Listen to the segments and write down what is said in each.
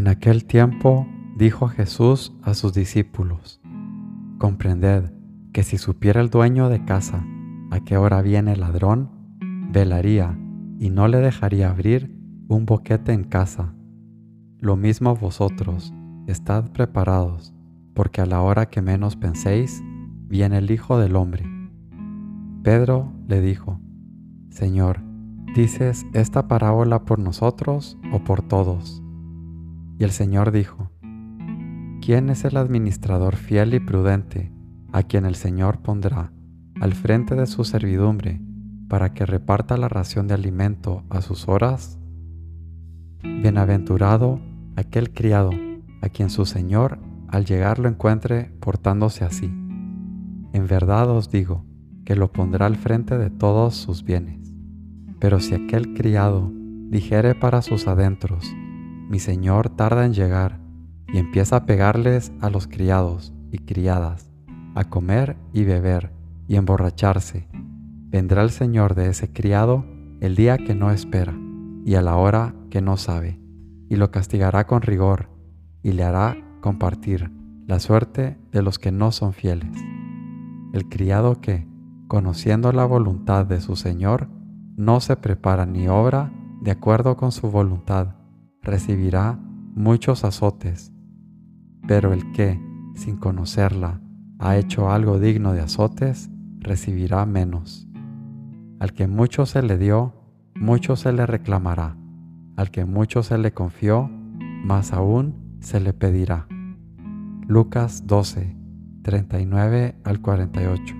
En aquel tiempo dijo Jesús a sus discípulos, Comprended que si supiera el dueño de casa a qué hora viene el ladrón, velaría y no le dejaría abrir un boquete en casa. Lo mismo vosotros, estad preparados, porque a la hora que menos penséis, viene el Hijo del Hombre. Pedro le dijo, Señor, ¿dices esta parábola por nosotros o por todos? Y el Señor dijo, ¿quién es el administrador fiel y prudente a quien el Señor pondrá al frente de su servidumbre para que reparta la ración de alimento a sus horas? Bienaventurado aquel criado a quien su Señor al llegar lo encuentre portándose así. En verdad os digo que lo pondrá al frente de todos sus bienes. Pero si aquel criado dijere para sus adentros, mi señor tarda en llegar y empieza a pegarles a los criados y criadas, a comer y beber y emborracharse. Vendrá el señor de ese criado el día que no espera y a la hora que no sabe, y lo castigará con rigor y le hará compartir la suerte de los que no son fieles. El criado que, conociendo la voluntad de su Señor, no se prepara ni obra de acuerdo con su voluntad, recibirá muchos azotes, pero el que, sin conocerla, ha hecho algo digno de azotes, recibirá menos. Al que mucho se le dio, mucho se le reclamará. Al que mucho se le confió, más aún se le pedirá. Lucas 12, 39 al 48.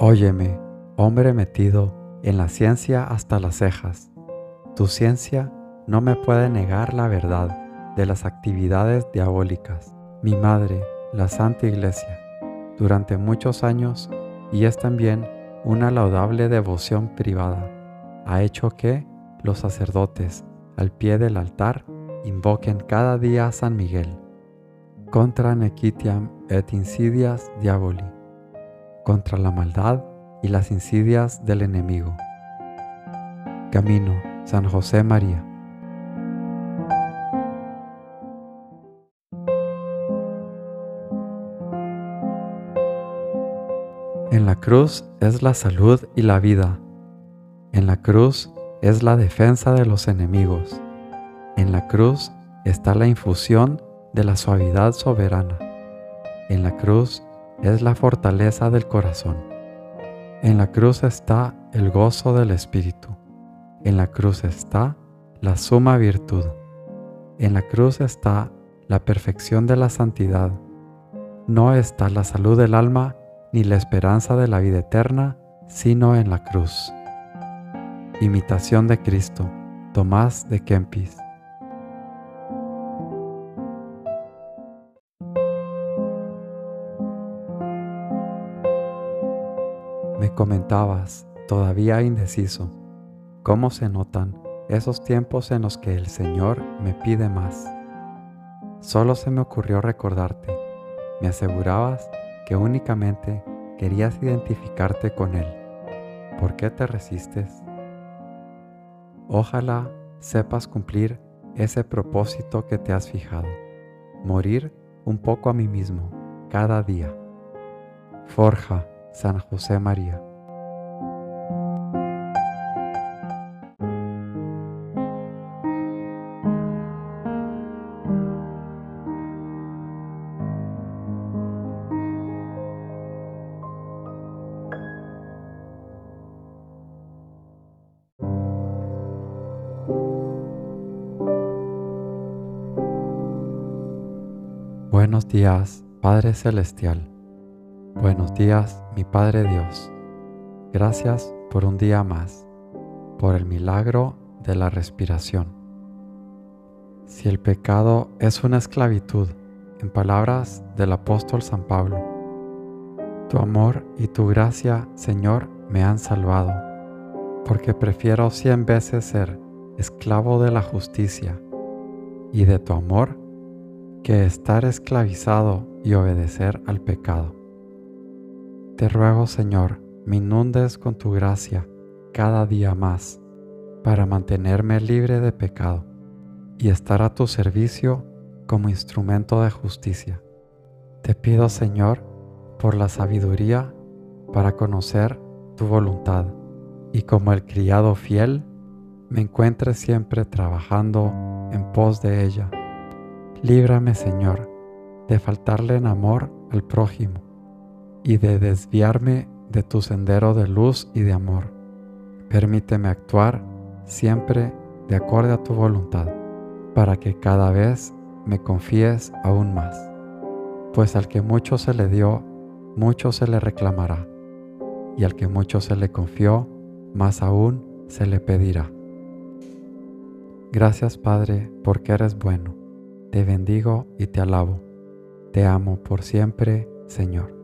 Óyeme, hombre metido en la ciencia hasta las cejas. Tu ciencia no me puede negar la verdad de las actividades diabólicas. Mi madre, la Santa Iglesia, durante muchos años, y es también una laudable devoción privada, ha hecho que los sacerdotes, al pie del altar, invoquen cada día a San Miguel. Contra nequitiam et insidias diaboli contra la maldad y las insidias del enemigo. Camino, San José María. En la cruz es la salud y la vida. En la cruz es la defensa de los enemigos. En la cruz está la infusión de la suavidad soberana. En la cruz es la fortaleza del corazón. En la cruz está el gozo del Espíritu. En la cruz está la suma virtud. En la cruz está la perfección de la santidad. No está la salud del alma ni la esperanza de la vida eterna, sino en la cruz. Imitación de Cristo, Tomás de Kempis. Comentabas, todavía indeciso, cómo se notan esos tiempos en los que el Señor me pide más. Solo se me ocurrió recordarte. Me asegurabas que únicamente querías identificarte con Él. ¿Por qué te resistes? Ojalá sepas cumplir ese propósito que te has fijado, morir un poco a mí mismo cada día. Forja San José María. Buenos días, Padre Celestial. Buenos días, mi Padre Dios. Gracias por un día más, por el milagro de la respiración. Si el pecado es una esclavitud, en palabras del apóstol San Pablo, tu amor y tu gracia, Señor, me han salvado, porque prefiero cien veces ser esclavo de la justicia y de tu amor que estar esclavizado y obedecer al pecado. Te ruego, Señor, me inundes con tu gracia cada día más para mantenerme libre de pecado y estar a tu servicio como instrumento de justicia. Te pido, Señor, por la sabiduría para conocer tu voluntad y como el criado fiel, me encuentre siempre trabajando en pos de ella Líbrame, Señor, de faltarle en amor al prójimo y de desviarme de tu sendero de luz y de amor. Permíteme actuar siempre de acuerdo a tu voluntad, para que cada vez me confíes aún más. Pues al que mucho se le dio, mucho se le reclamará, y al que mucho se le confió, más aún se le pedirá. Gracias Padre, porque eres bueno te bendigo y te alabo. Te amo por siempre, Señor.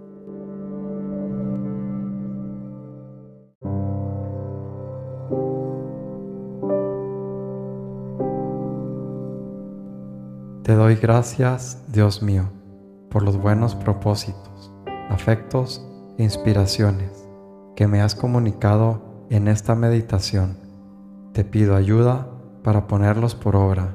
Te doy gracias, Dios mío, por los buenos propósitos, afectos e inspiraciones que me has comunicado en esta meditación. Te pido ayuda para ponerlos por obra